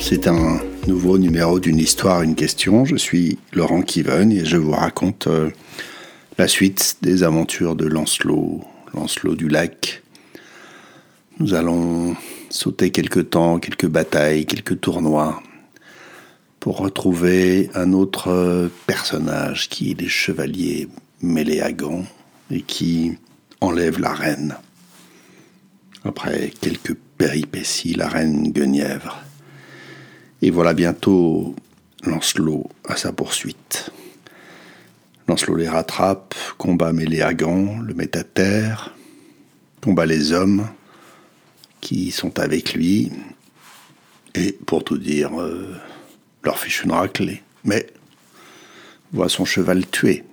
c'est un nouveau numéro d'une histoire, une question. Je suis Laurent Kiven et je vous raconte euh, la suite des aventures de Lancelot, Lancelot du lac. Nous allons sauter quelques temps, quelques batailles, quelques tournois pour retrouver un autre euh, personnage qui est les chevaliers Méléagans et qui enlève la reine. Après quelques péripéties, la reine Guenièvre et voilà bientôt Lancelot à sa poursuite. Lancelot les rattrape, combat Méléagant, le met à terre, combat les hommes qui sont avec lui, et pour tout dire, euh, leur fiche une raclée. Mais voit son cheval tué.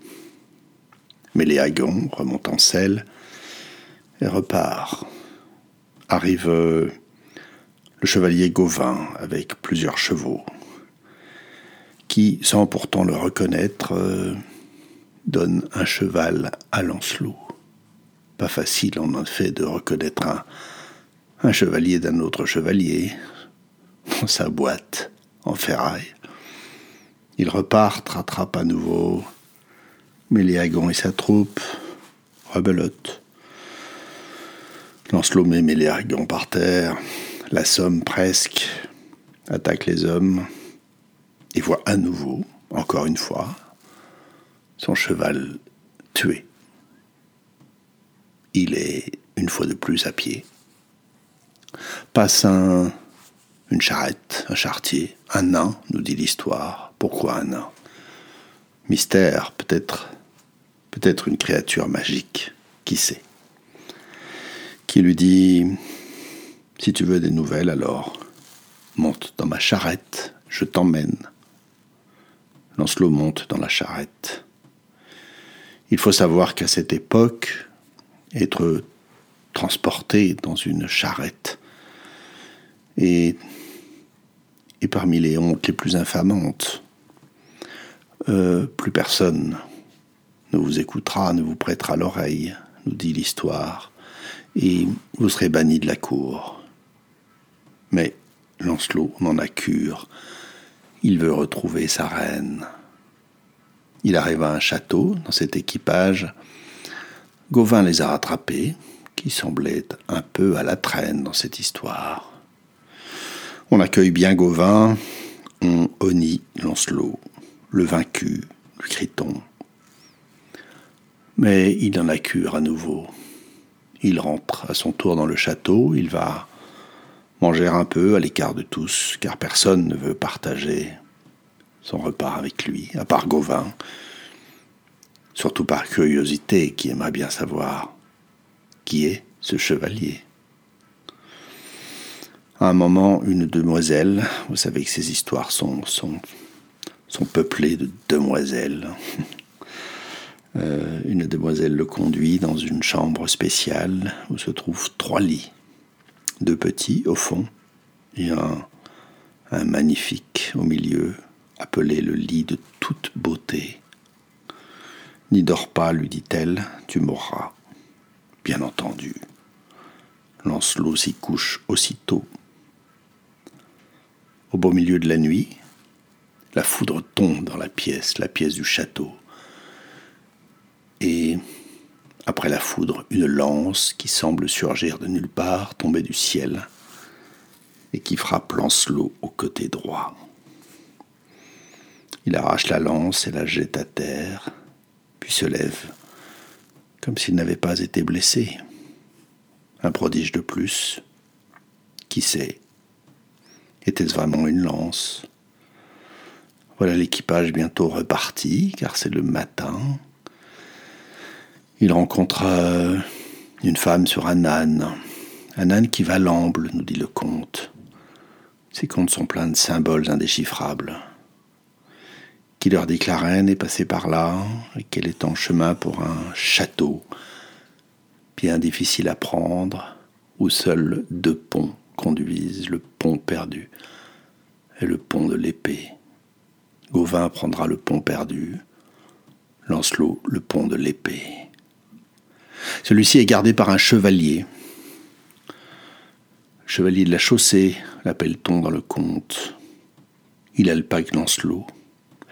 Méléagant remonte en selle et repart. Arrive euh, le chevalier Gauvin avec plusieurs chevaux, qui, sans pourtant le reconnaître, euh, donne un cheval à Lancelot. Pas facile en effet de reconnaître un, un chevalier d'un autre chevalier dans sa boîte en ferraille. Il repart, rattrape à nouveau Méléagon et sa troupe, rebelote. Lancelot met Méléagon par terre, la Somme presque attaque les hommes et voit à nouveau, encore une fois, son cheval tué. Il est une fois de plus à pied. Passe un, une charrette, un chartier, un nain, nous dit l'histoire. Pourquoi un nain? Mystère, peut-être, peut-être une créature magique, qui sait? Qui lui dit si tu veux des nouvelles, alors monte dans ma charrette, je t'emmène. Lancelot monte dans la charrette. Il faut savoir qu'à cette époque, être transporté dans une charrette et, et parmi les hontes les plus infamantes, euh, plus personne ne vous écoutera, ne vous prêtera l'oreille, nous dit l'histoire, et vous serez banni de la cour. Mais Lancelot n'en a cure. Il veut retrouver sa reine. Il arrive à un château dans cet équipage. Gauvin les a rattrapés, qui semblaient un peu à la traîne dans cette histoire. On accueille bien Gauvin, on honnit Lancelot, le vaincu, lui crie-t-on. Mais il en a cure à nouveau. Il rentre à son tour dans le château, il va manger un peu à l'écart de tous, car personne ne veut partager son repas avec lui, à part Gauvin, surtout par curiosité qui aimerait bien savoir qui est ce chevalier. À un moment, une demoiselle, vous savez que ces histoires sont peuplées de demoiselles, euh, une demoiselle le conduit dans une chambre spéciale où se trouvent trois lits deux petits au fond et un, un magnifique au milieu, appelé le lit de toute beauté. N'y dors pas, lui dit-elle, tu mourras. Bien entendu. Lancelot s'y couche aussitôt. Au beau milieu de la nuit, la foudre tombe dans la pièce, la pièce du château. Et après la foudre, une lance qui semble surgir de nulle part, tomber du ciel, et qui frappe Lancelot au côté droit. Il arrache la lance et la jette à terre, puis se lève, comme s'il n'avait pas été blessé. Un prodige de plus. Qui sait? Était-ce vraiment une lance? Voilà l'équipage bientôt reparti, car c'est le matin. Il rencontre une femme sur un âne, un âne qui va l'amble, nous dit le comte. Ces contes sont pleins de symboles indéchiffrables. Qui leur dit que la reine est passée par là et qu'elle est en chemin pour un château, bien difficile à prendre, où seuls deux ponts conduisent, le pont perdu et le pont de l'épée. Gauvin prendra le pont perdu, Lancelot le pont de l'épée. Celui-ci est gardé par un chevalier. Chevalier de la chaussée, l'appelle-t-on dans le conte. Il a le pack Lancelot.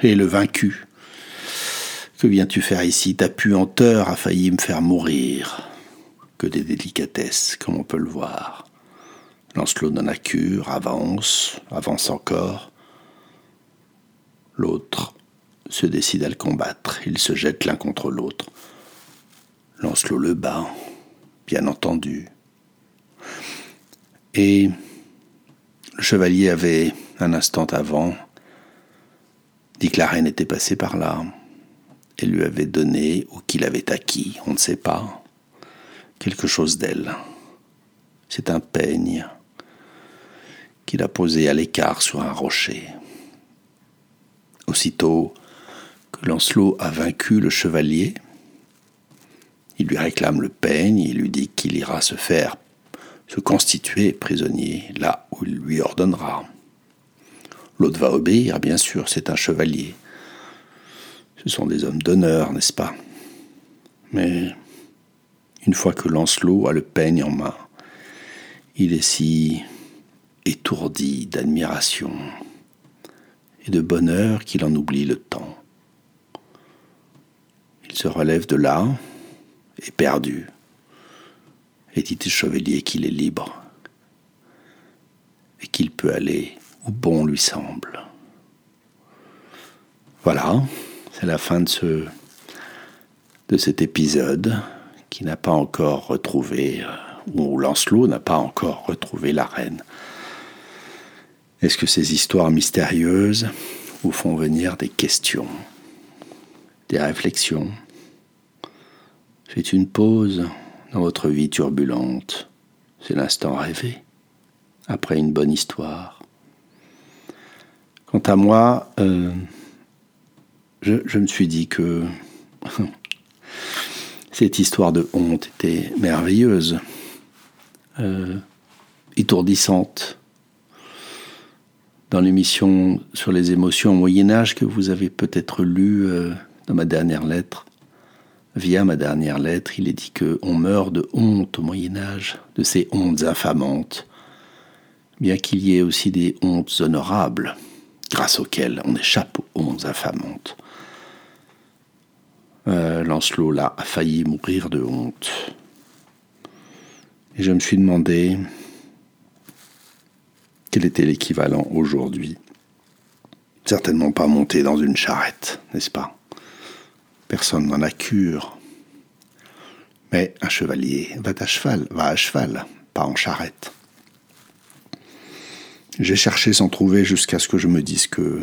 Et le vaincu. Que viens-tu faire ici? Ta puanteur a failli me faire mourir. Que des délicatesses, comme on peut le voir. Lancelot donne la cure, avance, avance encore. L'autre se décide à le combattre. Ils se jettent l'un contre l'autre. Lancelot le bat, bien entendu. Et le chevalier avait, un instant avant, dit que la reine était passée par là et lui avait donné, ou qu'il avait acquis, on ne sait pas, quelque chose d'elle. C'est un peigne qu'il a posé à l'écart sur un rocher. Aussitôt que Lancelot a vaincu le chevalier, il lui réclame le peigne, il lui dit qu'il ira se faire, se constituer prisonnier là où il lui ordonnera. L'autre va obéir, bien sûr, c'est un chevalier. Ce sont des hommes d'honneur, n'est-ce pas? Mais une fois que Lancelot a le peigne en main, il est si étourdi d'admiration et de bonheur qu'il en oublie le temps. Il se relève de là, et dit au chevalier qu'il est libre et qu'il peut aller où bon lui semble. Voilà, c'est la fin de, ce, de cet épisode qui n'a pas encore retrouvé, euh, où Lancelot n'a pas encore retrouvé la reine. Est-ce que ces histoires mystérieuses vous font venir des questions, des réflexions Faites une pause dans votre vie turbulente. C'est l'instant rêvé, après une bonne histoire. Quant à moi, euh, je, me suis dit que cette histoire de honte était merveilleuse, euh, étourdissante. Dans l'émission sur les émotions au Moyen Âge que vous avez peut-être lu euh, dans ma dernière lettre, via ma dernière lettre, il est dit que on meurt de honte au Moyen Âge, de ces hontes infamantes, bien qu'il y ait aussi des hontes honorables, grâce auxquelles on échappe aux hontes infamantes. Euh, Lancelot, là, a failli mourir de honte. Et je me suis demandé quel était l'équivalent aujourd'hui. Certainement pas monter dans une charrette, n'est-ce pas? Personne n'en a cure. Mais un chevalier va à cheval, va à cheval, pas en charrette. J'ai cherché sans trouver jusqu'à ce que je me dise que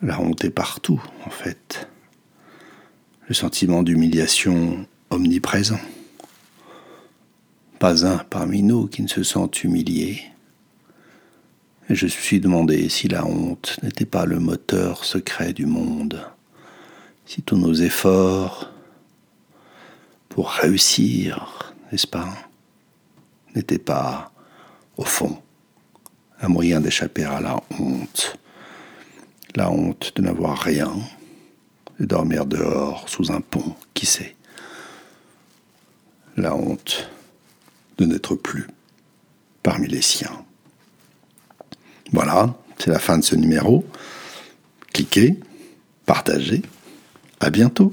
la honte est partout, en fait le sentiment d'humiliation omniprésent. Pas un parmi nous qui ne se sent humilié. Je me suis demandé si la honte n'était pas le moteur secret du monde, si tous nos efforts pour réussir, n'est-ce pas, n'étaient pas, au fond, un moyen d'échapper à la honte, la honte de n'avoir rien, de dormir dehors sous un pont, qui sait? La honte de n'être plus parmi les siens. Voilà, c'est la fin de ce numéro. Cliquez, partagez. À bientôt.